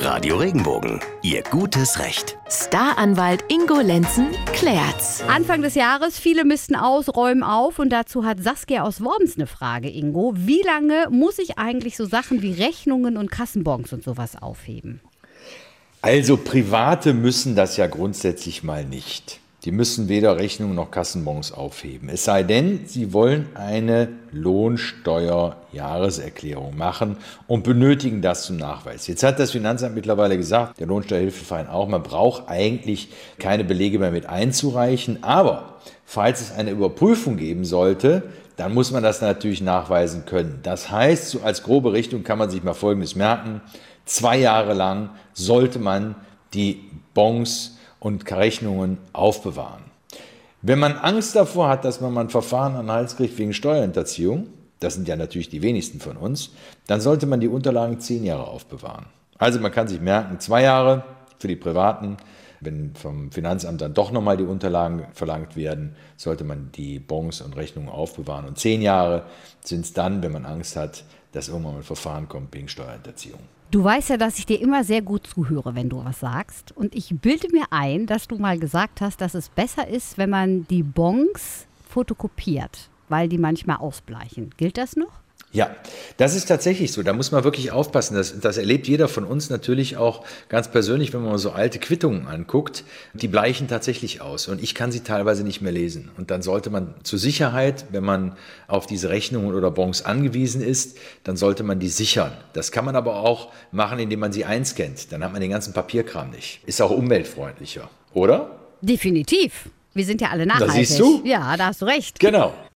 Radio Regenbogen, Ihr gutes Recht. Staranwalt Ingo Lenzen klärt's. Anfang des Jahres, viele missten aus, räumen auf und dazu hat Saskia aus Worms eine Frage, Ingo. Wie lange muss ich eigentlich so Sachen wie Rechnungen und Kassenbons und sowas aufheben? Also Private müssen das ja grundsätzlich mal nicht. Die müssen weder Rechnungen noch Kassenbons aufheben. Es sei denn, sie wollen eine Lohnsteuerjahreserklärung machen und benötigen das zum Nachweis. Jetzt hat das Finanzamt mittlerweile gesagt, der Lohnsteuerhilfeverein auch, man braucht eigentlich keine Belege mehr mit einzureichen. Aber falls es eine Überprüfung geben sollte, dann muss man das natürlich nachweisen können. Das heißt, so als grobe Richtung kann man sich mal Folgendes merken. Zwei Jahre lang sollte man die Bons und Rechnungen aufbewahren. Wenn man Angst davor hat, dass man ein Verfahren an den Hals kriegt wegen Steuerhinterziehung, das sind ja natürlich die wenigsten von uns, dann sollte man die Unterlagen zehn Jahre aufbewahren. Also man kann sich merken, zwei Jahre für die Privaten. Wenn vom Finanzamt dann doch nochmal die Unterlagen verlangt werden, sollte man die Bons und Rechnungen aufbewahren. Und zehn Jahre sind es dann, wenn man Angst hat, dass irgendwann mal ein Verfahren kommt wegen Steuerhinterziehung. Du weißt ja, dass ich dir immer sehr gut zuhöre, wenn du was sagst. Und ich bilde mir ein, dass du mal gesagt hast, dass es besser ist, wenn man die Bons fotokopiert, weil die manchmal ausbleichen. Gilt das noch? Ja, das ist tatsächlich so. Da muss man wirklich aufpassen. Das, das erlebt jeder von uns natürlich auch ganz persönlich, wenn man so alte Quittungen anguckt. Die bleichen tatsächlich aus und ich kann sie teilweise nicht mehr lesen. Und dann sollte man zur Sicherheit, wenn man auf diese Rechnungen oder Bons angewiesen ist, dann sollte man die sichern. Das kann man aber auch machen, indem man sie einscannt. Dann hat man den ganzen Papierkram nicht. Ist auch umweltfreundlicher, oder? Definitiv. Wir sind ja alle nachhaltig. Da siehst du? Ja, da hast du recht. Genau.